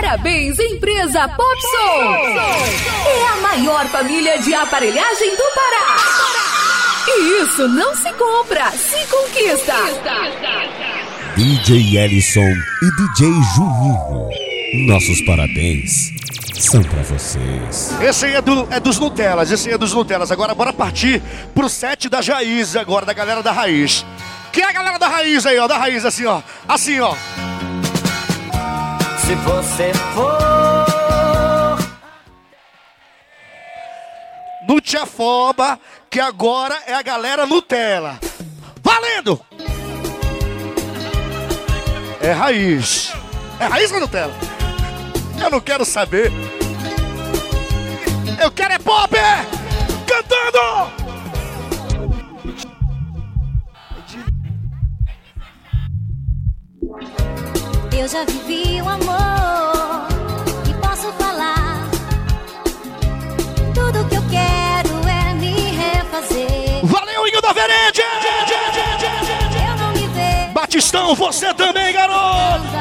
Parabéns, empresa Popson! É a maior família de aparelhagem do Pará. E isso não se compra, se conquista. DJ Ellison e DJ Juninho. Nossos parabéns são pra vocês. Esse aí é, do, é dos Nutelas, esse aí é dos Nutelas. Agora bora partir pro set da Raiz agora, da galera da Raiz. Quem é a galera da Raiz aí, ó? Da Raiz, assim, ó. Assim, ó. Se você for. Nutiafoba, que agora é a galera Nutella. Valendo! É raiz. É raiz ou Nutella? Eu não quero saber. Eu quero é pop! Cantando! Eu já vivi o amor e posso falar. Tudo que eu quero é me refazer. Valeu, Inho da Verede! Eu não me vejo Batistão, você também, garoto!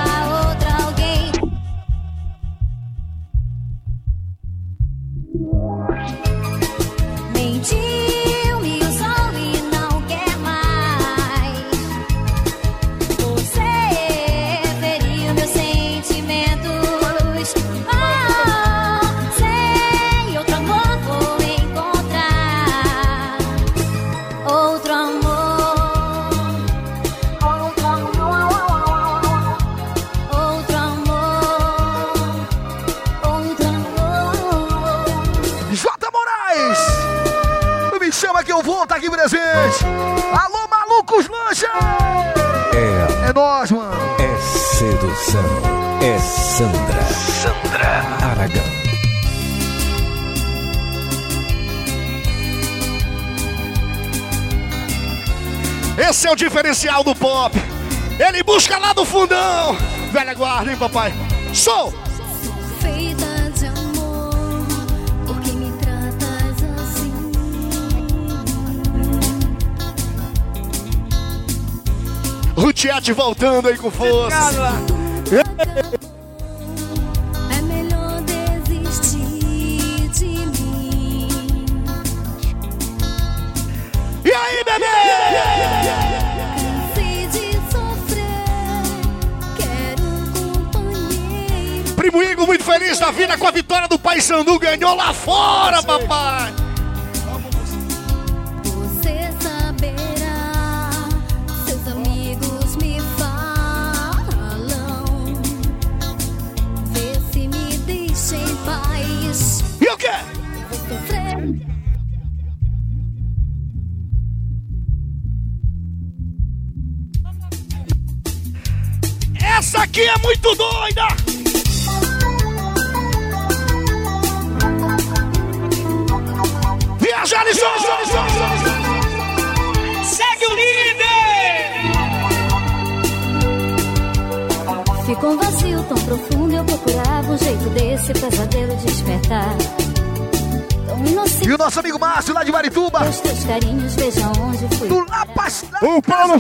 É Sandra. Sandra Aragão. Esse é o diferencial do pop. Ele busca lá do fundão. Velha guarda, hein, papai? Sou! Feita de amor, por que me tratas assim? O Tiete voltando aí com força. É melhor desistir de mim. E aí, bebê? Cansei de sofrer, quero companheiro. Primo Igor muito feliz da vida com a vitória do Pai Sandu. Ganhou lá fora, papai. Aqui é muito doida. Viajar e Segue o líder! Ficou um vazio tão profundo eu procurava um jeito desse pesadelo despertar. E o nosso amigo Márcio lá de Marituba. Os teus carinhos, veja onde fui. Do La Pastel. O Paulo.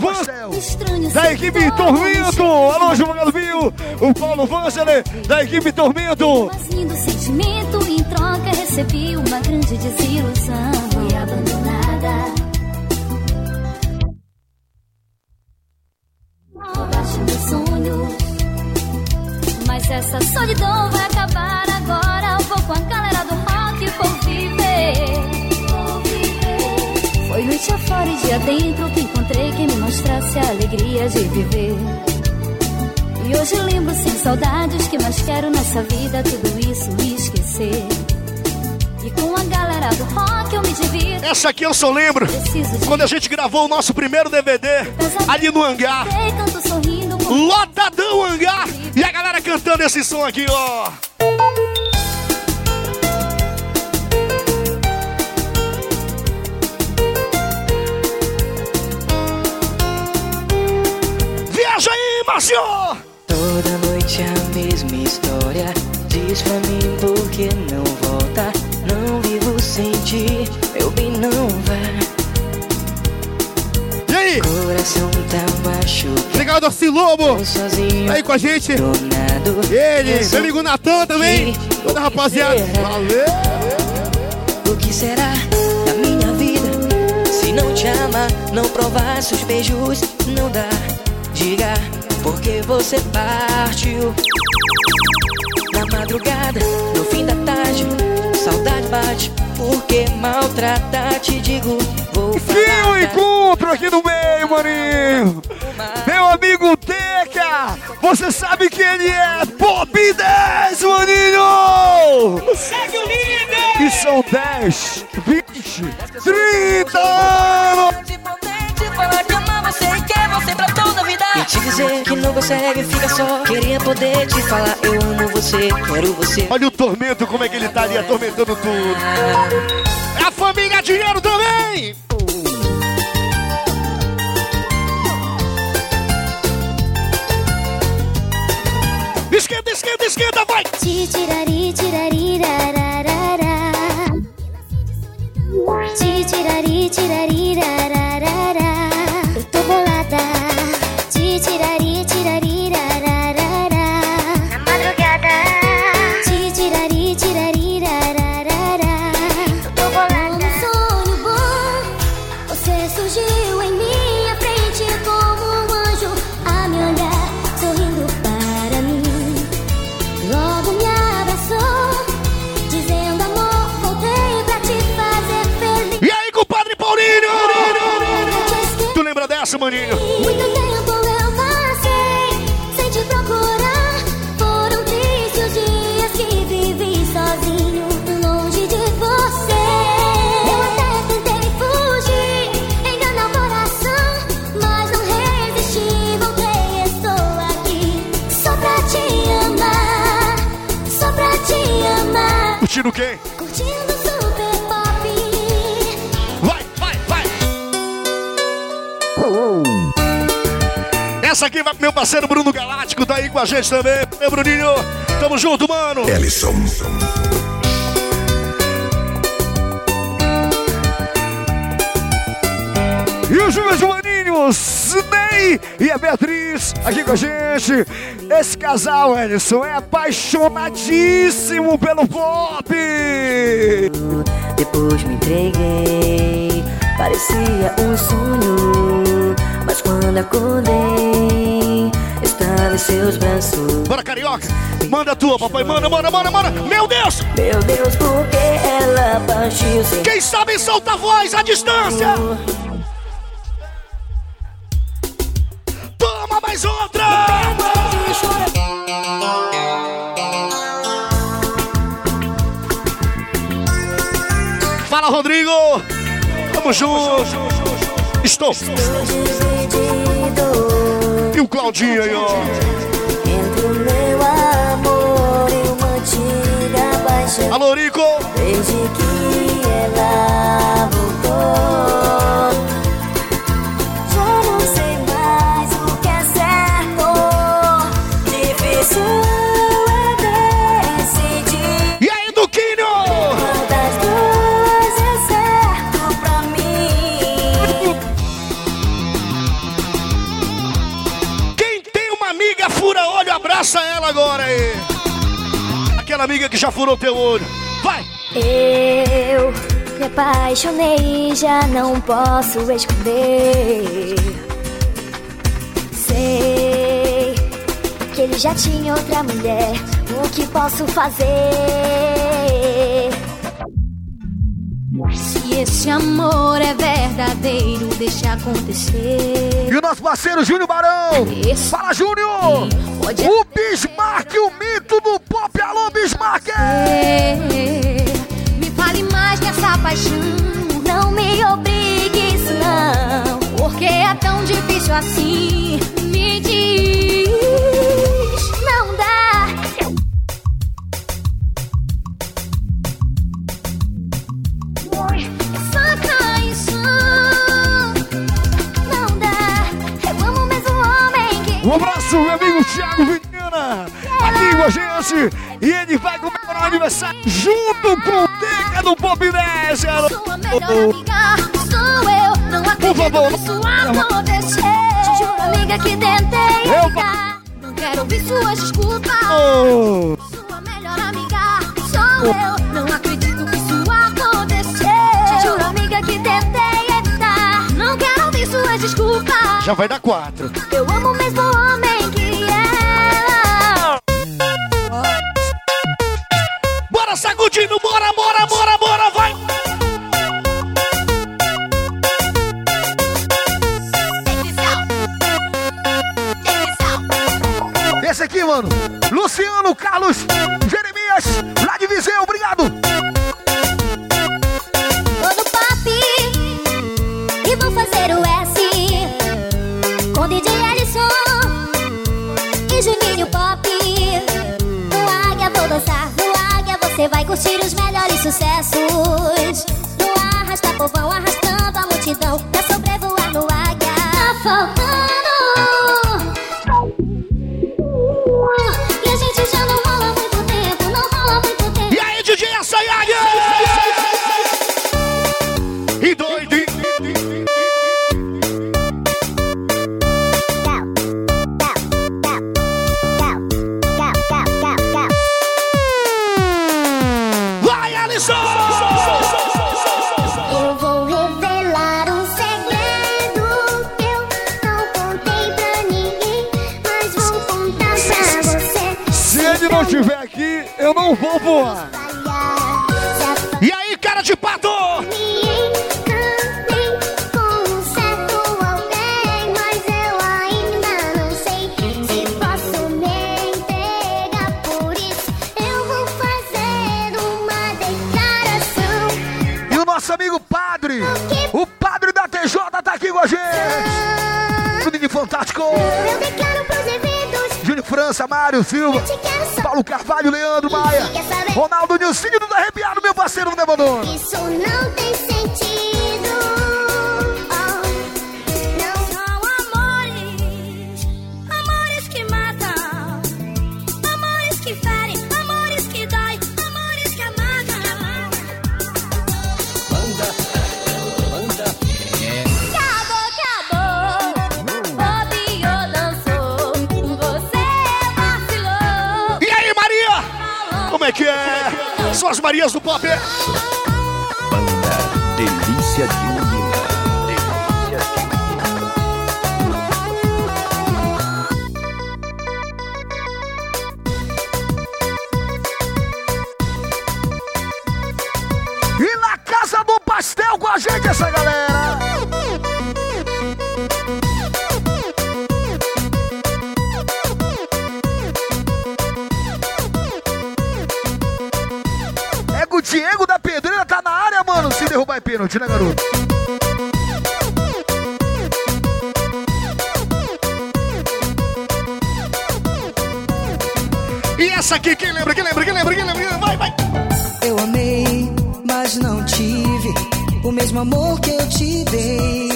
Estranho Da equipe Tormento. longe. Alô, João Viu. O Paulo Vângelo da equipe Tormento. Mas lindo sentimento, em troca recebi uma grande desilusão. De viver. E hoje lembro sem saudades que mais quero nessa vida tudo isso esquecer. E com a galera do rock eu me divido. Essa aqui eu só lembro de quando a gente gravou o nosso primeiro DVD ali no hangar. Com Lotadão hangar. E a galera cantando esse som aqui, ó. Márcio! Toda noite a mesma história. Diz pra mim por que não volta. Não vivo sem ti, meu bem não vai. E aí? Coração tá machucado. Legal rapaziada, assim Lobo. sozinho, Aí com a gente. tornado. Ele, Eu meu amigo Natan também. Toda rapaziada. Valeu. O que será da minha vida? Se não te amar, não provar seus beijos, não dá. Diga, porque você partiu. Na madrugada, no fim da tarde, saudade bate. Porque maltratar, te digo, vou Que falar. o da- encontro aqui no meio, maninho. Meu amigo Teca, você sabe que ele é Pop 10, maninho. Segue o líder! E são 10, 20, 30 anos. Falar que ama você e quer você pra vida. E te dizer que não consegue, fica só. Queria poder te falar, eu amo você, quero você. Olha o tormento, como é que ele tá ali atormentando tudo. A família dinheiro também. Esquenta, esquenta, esquenta, vai. Ti tirari tirari rararara. Ti tirari tirari rararara. Eu tô bolada. Ti tirari tirari rararara. Na madrugada. Ti tirari tirari rararara. Tô bolada. Um sonho bom. Você surgiu em minha frente como um anjo a me olhar, sorrindo para mim. Logo me abraçou, dizendo amor, voltei pra te fazer feliz. E aí, compadre Paulinho? Eu te esqueci. Tu lembra dessa, maninho? Curtindo quem? Curtindo super pop. Vai, vai, vai. Essa aqui vai pro meu parceiro Bruno Galáctico, tá aí com a gente também. Meu Bruninho, tamo junto, mano. Ellison. Maninhos, Ney e a Beatriz, aqui com a gente. Esse casal, Ellison, é apaixonadíssimo pelo pop. Depois me entreguei, parecia um sonho. Mas quando acordei, estava em seus braços. Bora, carioca. Manda a tua, papai. Manda, manda, manda, manda. Meu Deus! Meu Deus, por que ela partiu sem Quem sabe solta a voz à distância. Mais outra! Fala, Rodrigo! Tamo junto! Estou! E o Claudinho aí, ó! entre o meu amor e uma antiga paixão. Alô, Rico! Desde que ela voltou, amiga que já furou teu olho. Vai! Eu me apaixonei, já não posso esconder. Sei que ele já tinha outra mulher. O que posso fazer? Se esse amor é verdadeiro, deixa acontecer. E o nosso parceiro Júnior Barão! Esse Fala, Júnior! O Bismarck, o mito do. Me fale mais dessa paixão. Não me obrigue isso não. Porque é tão difícil assim. Me diz, não dá. É só traição. Não dá. Eu amo mesmo homem que. Um abraço, meu amigo Thiago Vitina, aqui com a gente. E ele vai comemorar o aniversário junto com o Teca do Pop 10. garoto. Sua melhor amiga sou eu. Não acredito que isso aconteceu. Te juro, amiga que tentei Eu- evitar. Não quero ouvir suas desculpas. Oh. Sua melhor amiga sou eu. Não acredito que isso aconteceu. Te juro, amiga, que tentei evitar. Não quero ouvir suas desculpas. Já vai dar quatro. Eu amo o mesmo homem Luciano Carlos Jeremias, estiver aqui, eu não vou voar. E aí, cara de pato! E o nosso amigo padre, o padre da TJ tá aqui com a gente. Tudo de fantástico. França, Mário Silva. Paulo Carvalho, Leandro Maia? Ronaldo Nilcinho do Arrepiado, meu parceiro do Abandono. Isso não tem sentido. São as Marias do Pop. Delícia de menina. E na Casa do Pastel com a gente, essa galera. Pênalti, né, garoto? E essa aqui, quem lembra, quem lembra, quem lembra, quem lembra? Vai, vai! Eu amei, mas não tive o mesmo amor que eu te dei.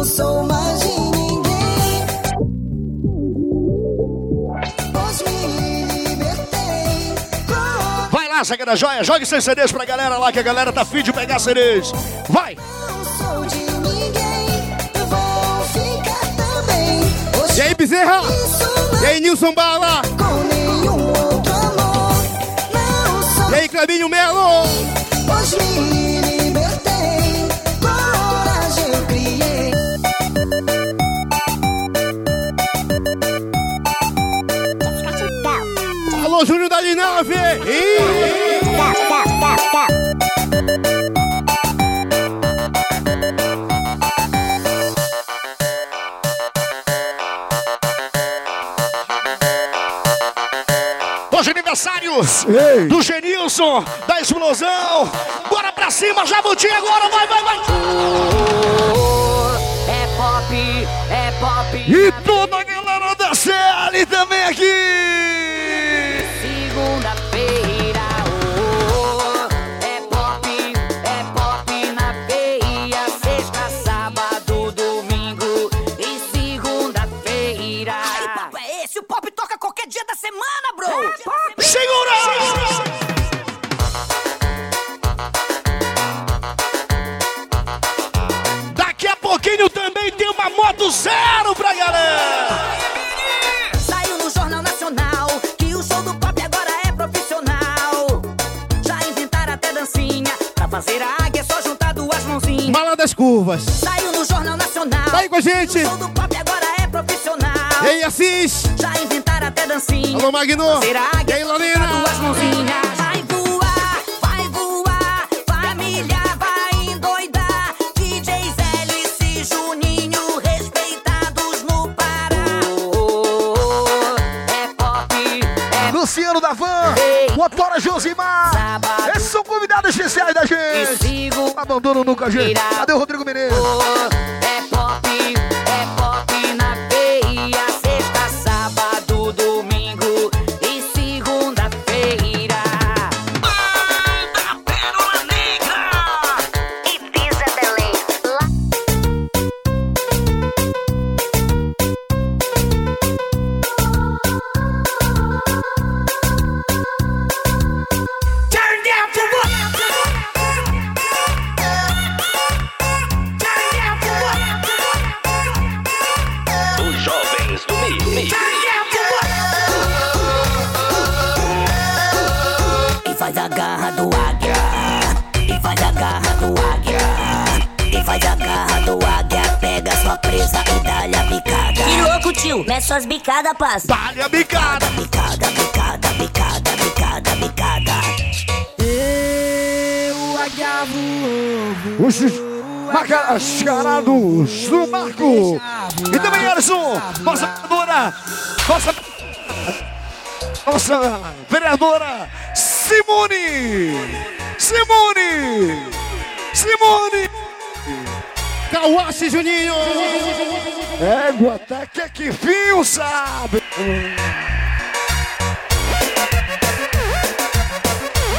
Não sou mais de ninguém. Pois me libertei. Oh, Vai lá, Zaga da Joia, jogue seus CDs pra galera lá, que a galera tá fim de pegar CDs. Vai! não sou de ninguém, eu vou ficar também. Hoje E aí, Bezerra? E aí, Nilson Bala? com nenhum outro amor. Não sou E aí, Clebinho Melo? Me da Linave! Ih! Hoje é aniversário Ei. do Genilson, da explosão. Bora pra cima, Jabuti agora, vai, vai, vai! É pop, é pop. E toda a galera da CL também aqui. Curvas. Saiu no Jornal Nacional. Tá aí com a gente. O do pop agora é profissional. E aí, Assis. Já inventaram até dancinha. Alô, Magno. Águia E aí, Lorena. duas mãozinhas. Motora Josimar. sábado. Esses são convidados especiais da gente. Abandono nunca, gente. Cadê o Rodrigo Menezes? Pop, é suas bicadas, passa. Dá-lhe a bicada. Bicada, bicada, bicada, bicada, bicada. Eu voou. Os mascarados do Marco. E também, Alisson, nossa vereadora, nossa, nossa vereadora Simone. Simone. Simone. Kawashi, Juninho. Égua, até que que fio, sabe?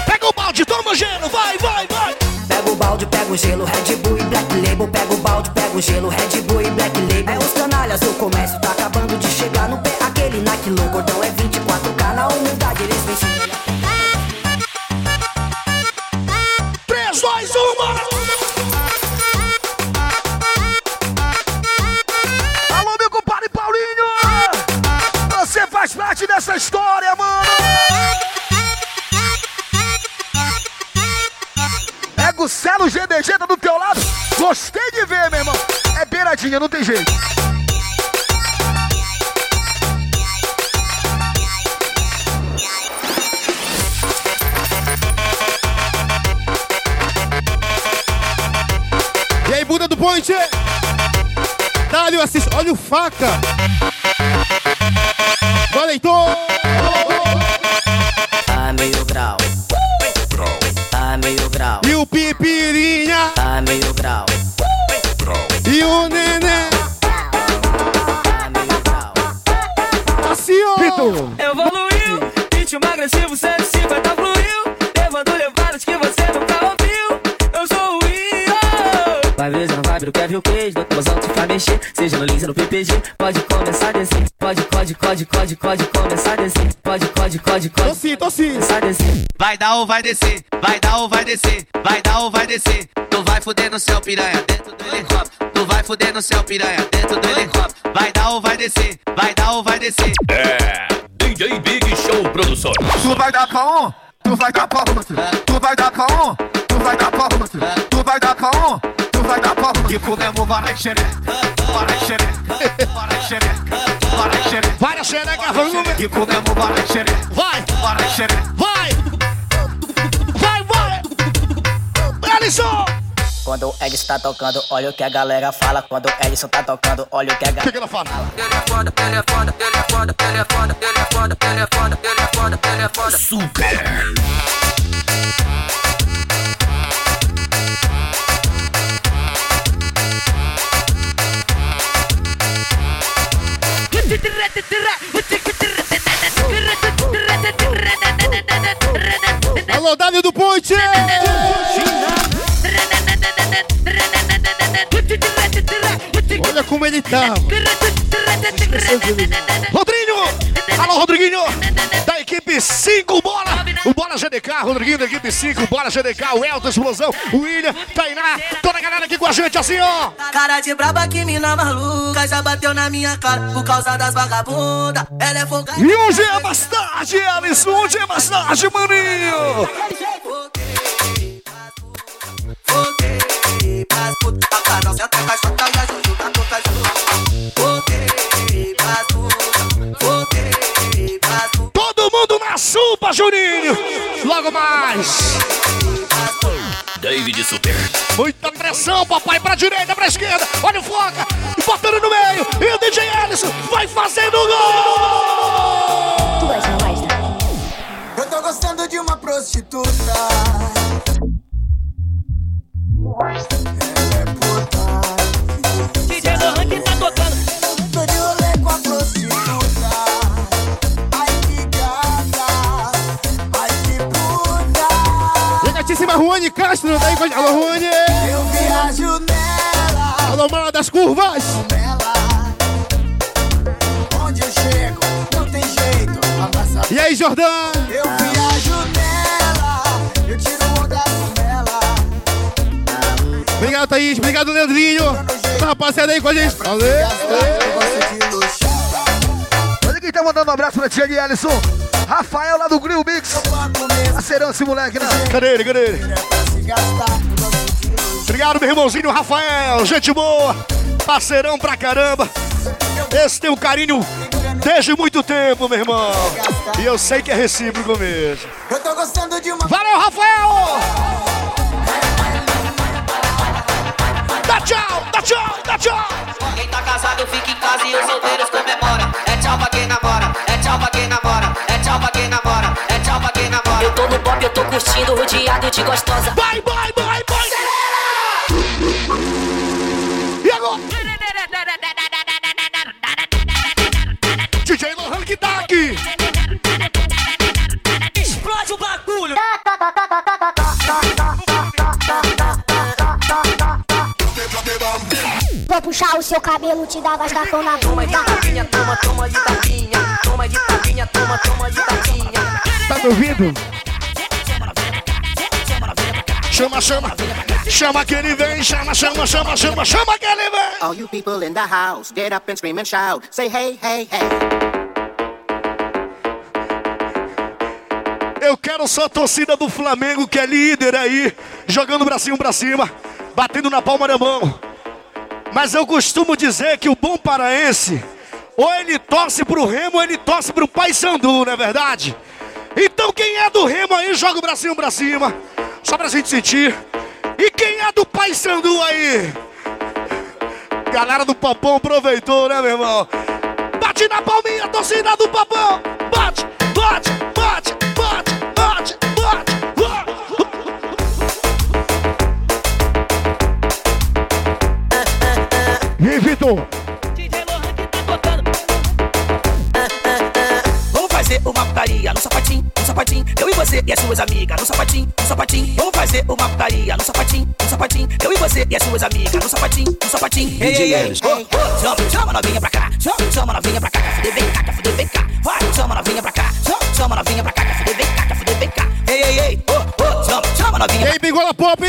Pega o balde, toma gelo, vai, vai, vai. Pega o balde, pega o gelo, Red Bull e Black Label. Pega o balde, pega o gelo, Red Bull e Black Label. É os canalhas, o comércio tá acabando de chegar no pé. Aquele Nike low, gordão Beiradinha, não tem jeito. E aí, bunda do Ponte. Dá-lhe o Assis. Olha o faca. Valentou. Tá ver, quer ver o queijo Do tua alto pra mexer, seja no Lins ou no PPG Pode começar a descer Pode, pode, pode, pode, pode começar a descer Pode, pode, pode, Tô pode sim, tô sim. Vai dar ou vai descer, vai dar ou vai descer, vai dar ou vai descer. Tu vai fuder no céu, piranha, dentro do helicóptero. Tu vai fuder no céu, piranha, dentro do helicóptero. Vai dar ou vai descer, vai dar ou vai descer. É. DJ Big Show Produções. Tu vai dar pra um, tu vai dar pra outro. Tu vai dar pra um, vai dar outro. Tu vai dar pra um, tu vai dar outro. Que comemos varai xereca, varai xereca, varai xereca, varai xereca. Várias xerecas, vamos Que comemos varai xereca, Vai, varai xereca. vai. Vai, vai. Alisson. Quando o Edson tá tocando, olha o que a galera fala. Quando o Edson tá tocando, olha o que a O que, galera que ela fala? Ele é foda, ele é foda, ele é foda, ele é foda, ele é foda, ele é foda, ele é foda, ele é foda Super. Alô, Dani do Ponte. Olha como ele tá. Rodrinho! Alô, Rodriguinho! Da equipe 5, bola! O Bola GDK, Rodriguinho da equipe 5, Bola GDK, o Elton Explosão, o William, Tainá, toda a galera aqui com a gente, assim, ó! Cara de braba que mina maluca, já bateu na minha cara por causa das vagabundas, ela é folgada. E hoje é mais tarde, Alisson, hoje é mais tarde, maninho! Foguei, foguei, pras putas, pra não sentar, faz só tá e ajuda, logo mais. David Super. Muita pressão, papai, pra direita, pra esquerda. Olha o Foca, botando no meio. E o DJ Ellison vai fazendo o gol. Tu gosta, não gosta? Eu tô gostando de uma prostituta. Ruane Castro, tá aí com a gente. Alô, Ruane! Eu viajo nela. Alô, mala das curvas! Onde eu chego, não tem jeito. Abraça E aí, Jordão? Eu viajo nela, eu tiro onda com ela. Obrigado, Thaís. Obrigado, Leandrinho. Tá rapaziada aí com a gente. Valeu! Olha quem tá mandando um abraço pra tia de Ellison. Rafael lá do Grill Mix. Parceirão esse moleque, né? Cadê ele, cadê ele? Obrigado, meu irmãozinho Rafael. Gente boa, parceirão pra caramba. Esse tem um carinho desde muito tempo, meu irmão. E eu sei que é recíproco mesmo. Eu tô gostando de uma. Valeu, Rafael! Dá tchau, dá tchau, dá tchau! Quem tá casado fica em casa e os solteiros curtindo, rodeado de gostosa. Vai, vai, vai, vai! E agora? DJ Lohan que tá aqui! Explode o bagulho! Vou puxar o seu cabelo, te dar vascafão na Toma de tapinha, toma, toma de tapinha. Toma de tapinha, toma, toma de tapinha. Tá me ouvindo? Chama, chama! Chama que ele vem, chama, chama, chama, chama, chama que ele vem! All you people in the house, get up and scream and shout. Say hey, hey, hey. Eu quero só a torcida do Flamengo, que é líder aí, jogando o bracinho pra cima, batendo na palma da mão. Mas eu costumo dizer que o bom paraense, ou ele torce pro Remo, ou ele torce pro Paysandu, não é verdade? Então quem é do Remo aí, joga o bracinho pra cima, só pra gente sentir. E quem é do Paysandu aí? Galera do Papão aproveitou, né, meu irmão? Bate na palminha, torcida do Papão! Bate, bate, bate, bate, bate, bate! bate. E aí, Vitor? DJ Lohan que tá tocando. Vamos fazer uma putaria no sapatinho, sapatinho. Eu e você e as suas amigas no sapatinho, no sapatinho. Vamos fazer uma putaria no sapatinho, no sapatinho. Eu e você e as suas amigas no sapatinho, no sapatinho. Ei, ei, ei. Oh, oh, chama, chama novinha pra cá, chama, chama novinha pra cá. Quer fuder, vem cá, fuder, vem cá. Vai, chama novinha pra cá, chama, chama novinha pra cá. Quer fuder, vem cá, fuder, vem cá. Ei, ei, ei. Oh, novinha E aí, Bengola Pop!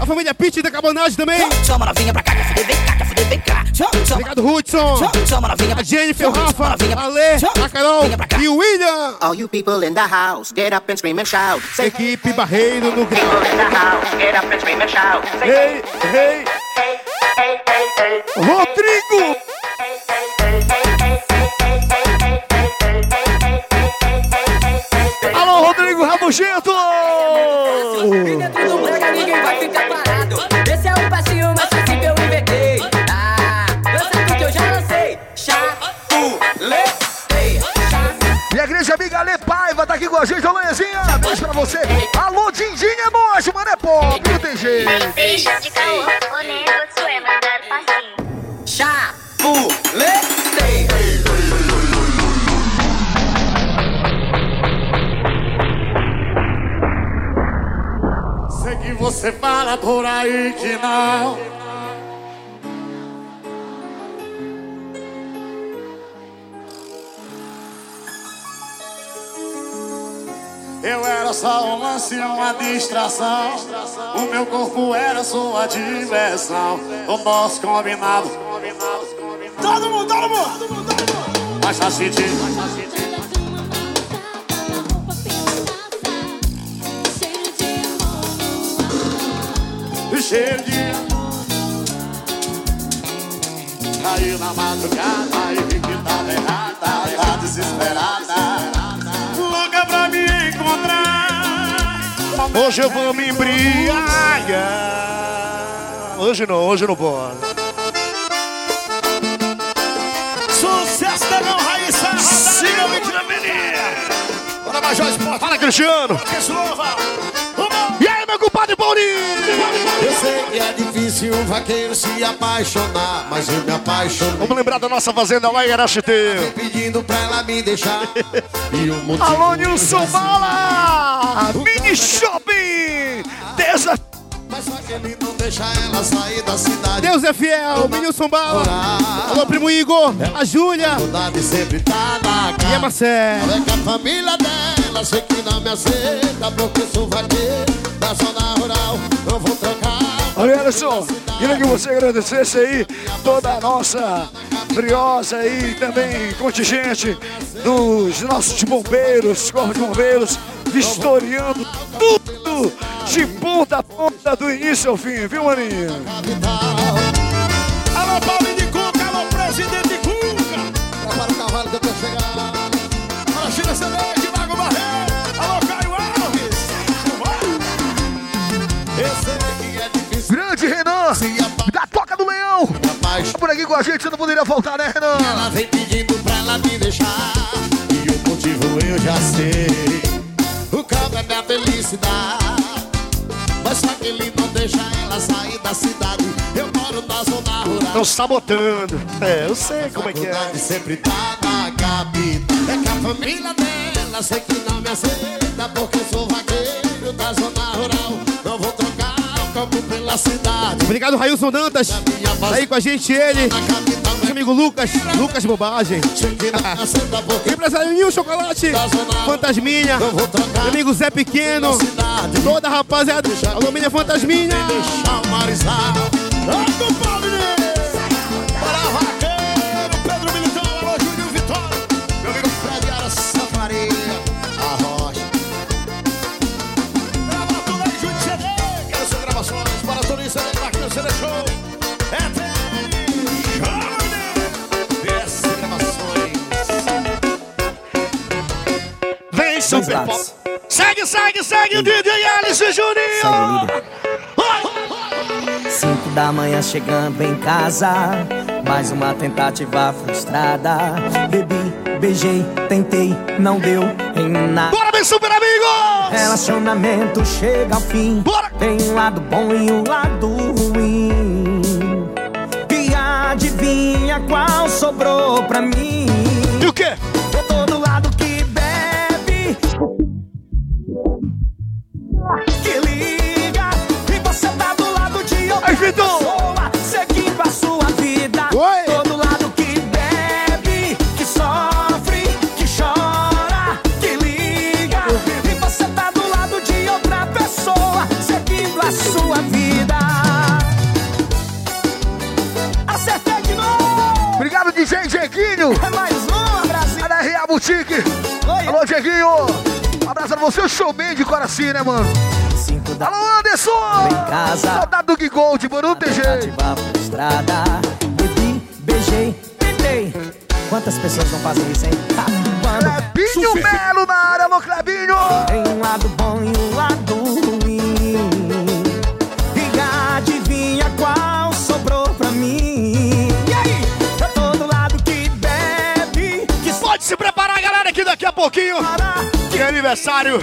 A família Pitch da Cabanagem também! Chama, novinha pra cá, quer fuder, vem cá, quer fuder, vem cá. Obrigado, Hudson! Chama, A Jennifer, Rafa, novinha a Carol e o William! All you people in the house, get up and scream and shout. Say Equipe Barreiro no people in the house, get up and scream and shout. Hey, hey. Rodrigo! Rodrigo Rabugento! Dentro aí que não. Eu era só um lance, uma distração. O meu corpo era sua diversão. O nosso combinado. Todo mundo, todo mundo! Mas faz sentido. O Caiu na madrugada e vi que tava errada, tá desesperada. Louca pra me encontrar. Hoje eu vou me embriagar. Hoje não, hoje não pode. Sucesso da não, Raíssa. Siga Mentira, Bora, Major Esporte. Fala, Cristiano. Que slova. E meu compadre Paulinho? Eu sei que é difícil um vaqueiro se apaixonar, mas eu me apaixonei. Vamos lembrar da nossa fazenda lá em Araxiteiro. Pedindo pra ela me deixar. e o motivo Alô, Nilson Bala! Mini Shopping! Desa... Mas só que ele não deixa ela sair da cidade. Deus é fiel, Milson Bala. Alô, primo Igor, a Júlia Saudade sempre tá na e a Marcela. É que a família dela sei que não me aceita Porque sou vaqueiro da zona rural Não vou trocar Olha, Alisson, queria que você agradecesse aí toda a nossa briosa aí, também contingente dos nossos bombeiros, corpo de bombeiros, vistoriando tudo de ponta a ponta, do início ao fim, viu, maninho? Alô, Paulinho de Cuca, alô, presidente Cuca. Prepara o cavalo que eu tô chegando Alô, China Celeste, Renan, da Toca do Leão, apaixonar por aqui com a gente, você não poderia faltar, né, Renan? Ela vem pedindo pra ela me deixar. E o motivo eu já sei. O carro é minha felicidade. Mas só que ele não deixa ela sair da cidade. Eu moro na zona rural. Estão sabotando. É, eu sei como é que é. Sempre tá na capital É que a família dela sei que não me aceita Porque sou Obrigado, Railson Dantas. Tá aí com a gente, ele. Nosso amigo Lucas, Lucas Bobagem. Empresário Nil Chocolate, Fantasminha. Meu amigo Zé Pequeno. Toda a rapaziada. Alô, minha Fantasminha. Deixar o marizal Super Pop. Segue, segue, segue o DJ Alice Juninho. Cinco da manhã chegando em casa, mais uma tentativa frustrada. Bebi, beijei, tentei, não deu em nada. Bora, meu super amigo! Relacionamento chega ao fim. Bora! Tem um lado bom e um lado ruim. E adivinha qual sobrou pra mim? Um abraço pra você, o showman de Coraci, né, mano? Alô, Anderson! Em casa. Saudade do Gui Gold, mano, não tem jeito. Bebi, beijei, tentei. Quantas pessoas não fazem isso, hein? Clebinho Melo na área, alô, Clebinho! tem um lado bom e um lado ruim. E adivinha qual sobrou pra mim? E aí? Eu tô do lado que bebe, que Pode se preparar, galera, que daqui a pouquinho é aniversário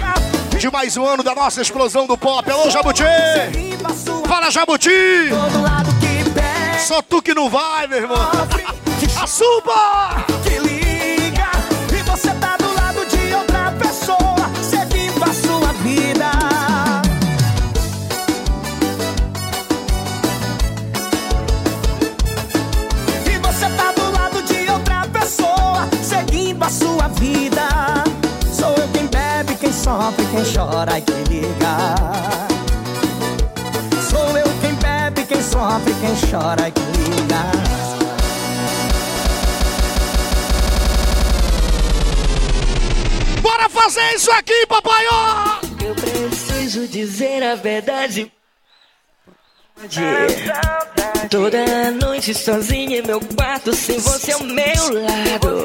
de mais um ano da nossa explosão do pop. Alô, Jabuti! Fala, Jabuti! Só tu que não vai, meu irmão. sofre, que liga e você tá do lado de outra pessoa a sua vida. E você tá do lado de outra pessoa seguindo a sua vida. Quem sofre, quem chora e que liga. Sou eu quem bebe, quem sofre, quem chora e que liga. Bora fazer isso aqui, papai! ó! Eu preciso dizer a verdade. Toda noite sozinha em meu quarto, sem você ao meu lado.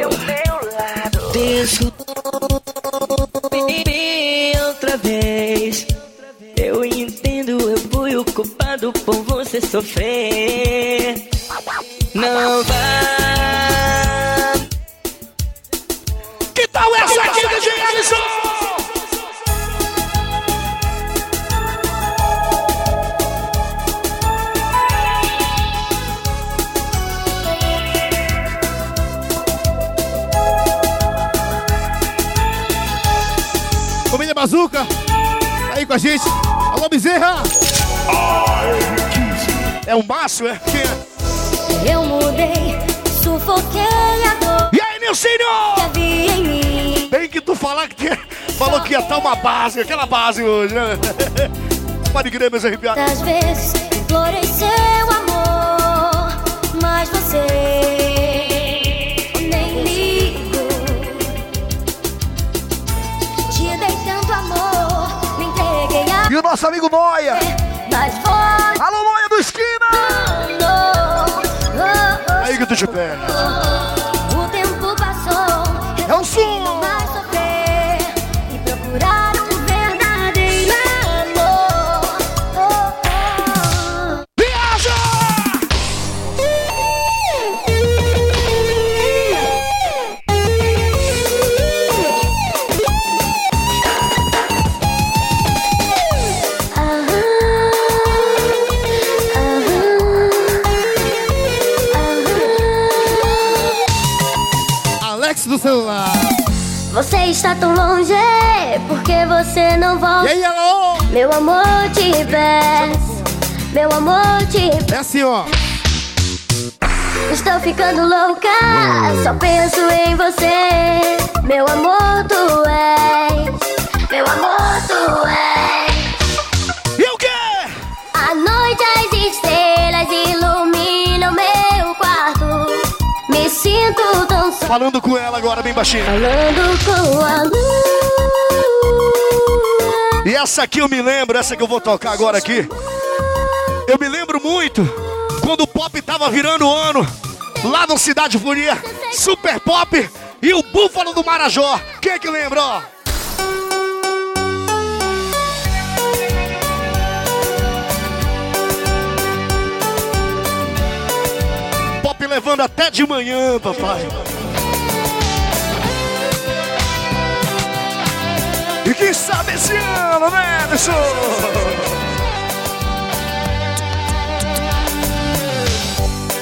Outra vez. Eu entendo, eu fui o culpado por você sofrer. Não vá. Que tal essa aqui, DJ Alisson? Bazuca, tá aí com a gente. Alô, Bezerra! É o Márcio, é? Quem é? Eu mudei, sufoquei a dor E aí, Nilcinho? que havia em mim. Tem que tu falar que tinha- falou que ia estar uma base, aquela base hoje, né? Pode crer, meus arrepiados. Muitas vezes seu amor, E o nosso amigo Noia. Alô, Noia do Esquina! Aí que tu te pega. Está tão longe, porque você não E volta. aí, alô? Meu amor te peço, meu amor te É assim, ó. Estou ficando louca, só penso em você. Meu amor, tu és. Meu amor, tu és. E o quê? À noite as estrelas iluminam Falando com ela agora, bem baixinho. falando com a lua. E essa aqui eu me lembro, essa que eu vou tocar agora aqui. Eu me lembro muito quando o pop tava virando ano, lá no Cidade Furia, Super Pop e o Búfalo do Marajó. Quem é que lembra, ó? Pop levando até de manhã, papai. E quem sabe esse ano, né, Edson?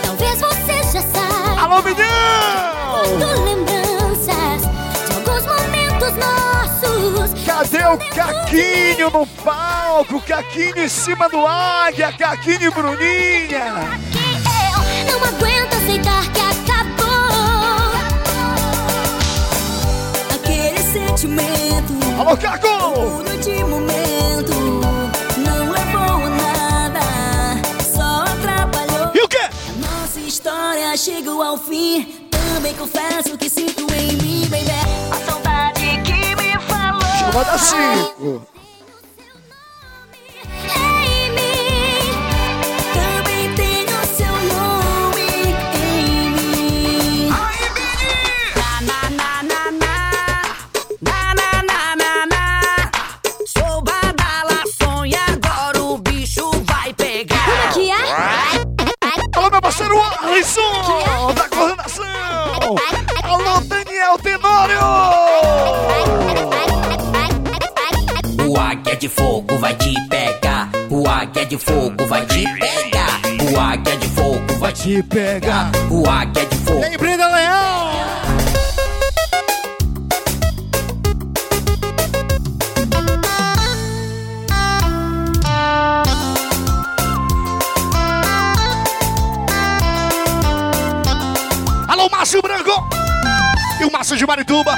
Talvez você já saiba. Alô, Minhão! Lembranças de alguns momentos nossos. Cadê o Caquinho no palco? Caquinho em cima do águia, Caquinho e Bruninha. Que eu não aguento aceitar que acabou. Aquele sentimento. Alô, Caco! Puro de momento. Não levou a nada. Só atrapalhou. E o quê? Nossa história chegou ao fim. Também confesso que sinto em mim, baby. A saudade que me falou. Vai dar cinco. Parceiro Alisson, da coordenação. Alô, Daniel Tenório. O águia de fogo vai te pegar. O águia de fogo vai te pegar. O águia de fogo vai te pegar. O águia de fogo. E aí, Brenda Leão? De Marituba.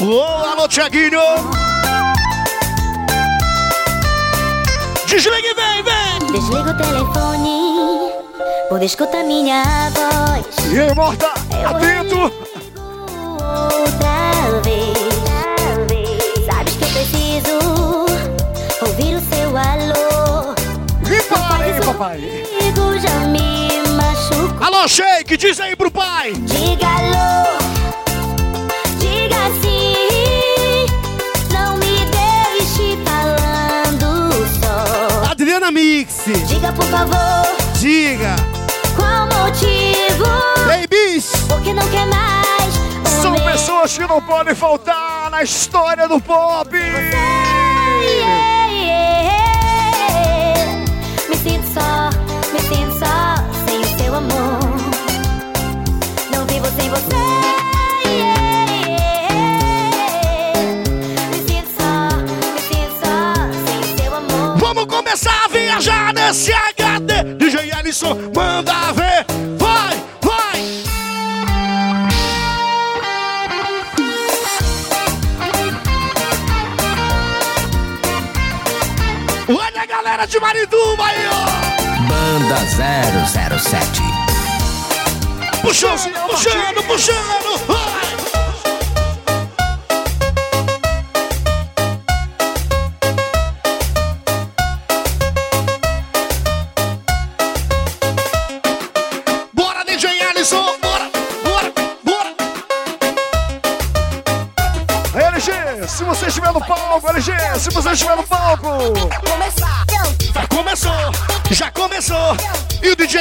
Ô, alô, Tiaguinho! Desligue, vem, vem! Desliga o telefone, poder escutar minha voz. E aí, Morta, atento! Outra vez, sabes que eu preciso ouvir o seu alô. Limpa aí, papai! Comigo já me machucou. Alô, Shake, diz aí pro pai! Diga alô, Diga, por favor. Diga. Qual motivo? Babies. Porque não quer mais. São pessoas que não podem faltar na história do pop. Você é sete. Puxando, puxando, puxando.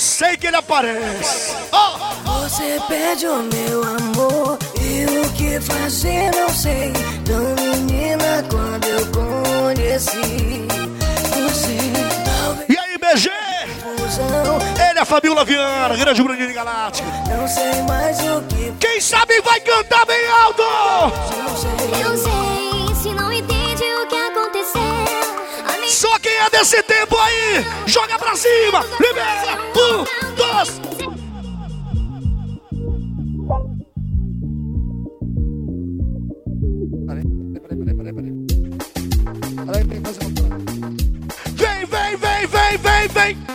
sei que ele aparece. Oh! Você pede o meu amor e o que fazer não sei. Tão menina quando eu conheci você. Talvez... E aí, BG? Ele é a Fabiola Viana, grande Bruninho Galáctico. Não sei mais o que. Quem sabe vai cantar bem alto! Não sei esse tempo aí. Joga pra cima. Libera. Um, dois. Vem, vem, vem, vem, vem, vem.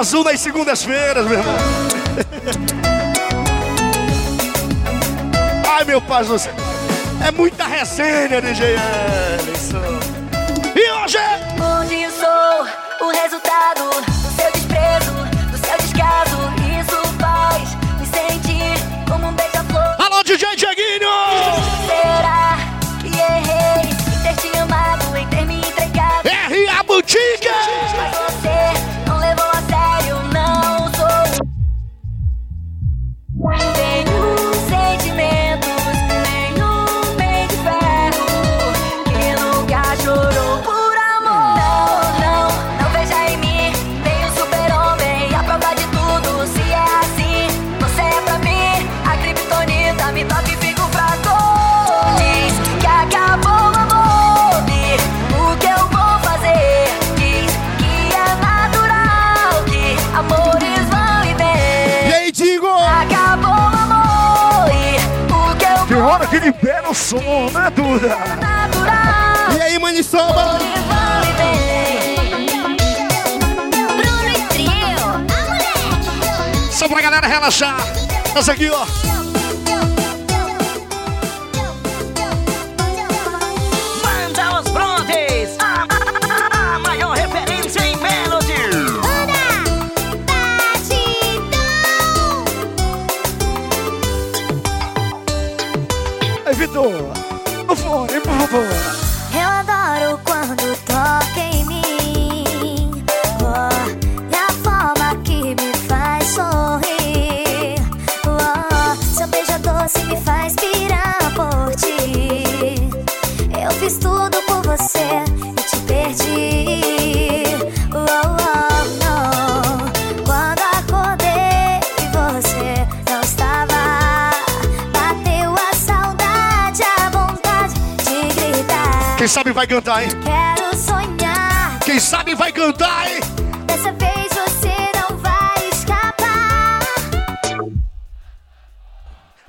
azul nas segundas-feiras, meu irmão. Ai, meu pai do céu. É muita resenha, DJ Ellison. E hoje... o som, né, Duda? E aí, Maniçoba? Só pra galera relaxar. Essa aqui, ó. Aí, Vitor, o vai cantar, hein? Quero sonhar. Quem sabe vai cantar, hein? Dessa vez você não vai escapar.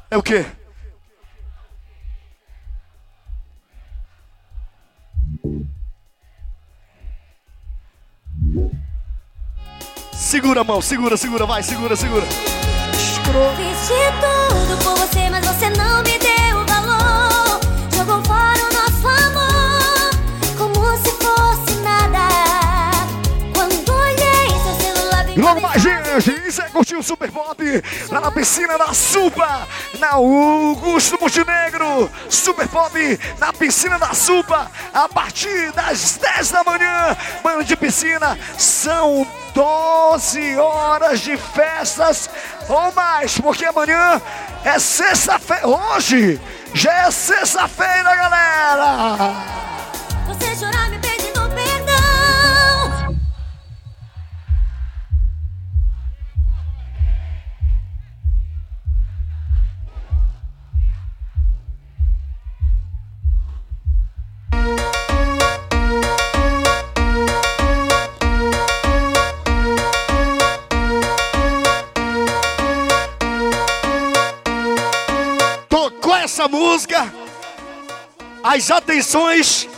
É o quê? Segura a mão, segura, segura, vai, segura, segura. Fiz logo mais, gente, é curtir o Super Pop lá na piscina da Supa, na Augusto Montenegro. Super Pop na piscina da Supa, a partir das 10 da manhã. Banho de piscina, são 12 horas de festas ou mais, porque amanhã é sexta-feira. Hoje já é sexta-feira, galera. Música, as atenções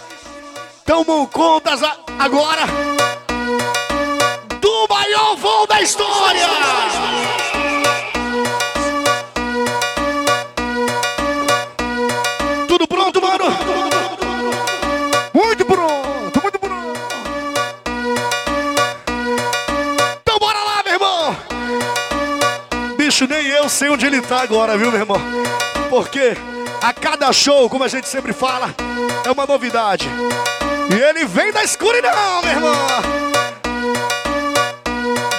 tomam contas agora do maior voo da história. Tudo pronto, mano? Muito pronto, muito pronto. Então bora lá, meu irmão. Bicho, nem eu sei onde ele tá agora, viu, meu irmão? Porque a cada show, como a gente sempre fala, é uma novidade. E ele vem da escuridão, meu irmão.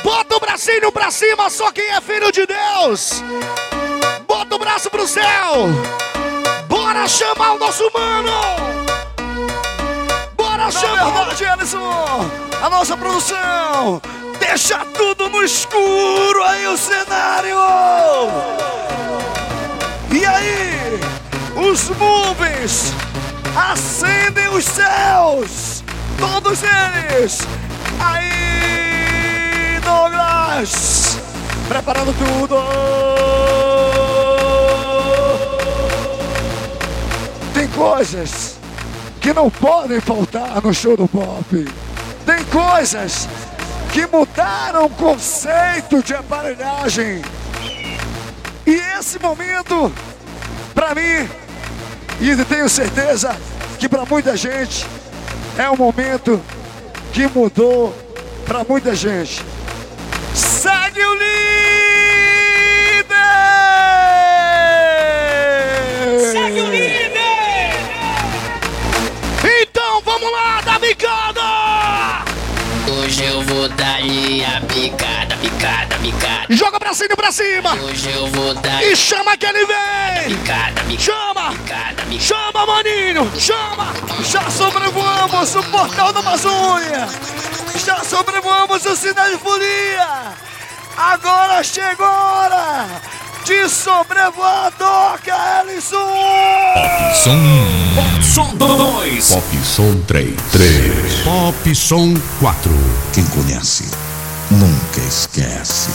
Bota o bracinho pra cima, só quem é filho de Deus. Bota o braço pro céu. Bora chamar o nosso mano. Bora Na chamar. verdade, Alisson, a nossa produção deixa tudo no escuro aí o cenário. E aí, os movies acendem os céus, todos eles. Aí, Douglas, preparando tudo. Tem coisas que não podem faltar no show do pop. Tem coisas que mudaram o conceito de aparelhagem. E esse momento, para mim, e tenho certeza que para muita gente, é um momento que mudou para muita gente. Segue o líder! Segue o líder! Então vamos lá, da bicada! Hoje eu vou dar-lhe a picada, picada, picada. Joga pra cima, pra cima! Hoje eu vou dar E chama que ele vem! picada, picada. Chama! Picada, picada. Chama, maninho! Chama! Já sobrevoamos o portal da Amazônia! Já sobrevoamos o Cidade Folia! Agora chegou a hora de sobrevoar a Doca, Ellison! Som. Som 2. Pop Som 3. 3. Pop Som 4. Quem conhece, nunca esquece.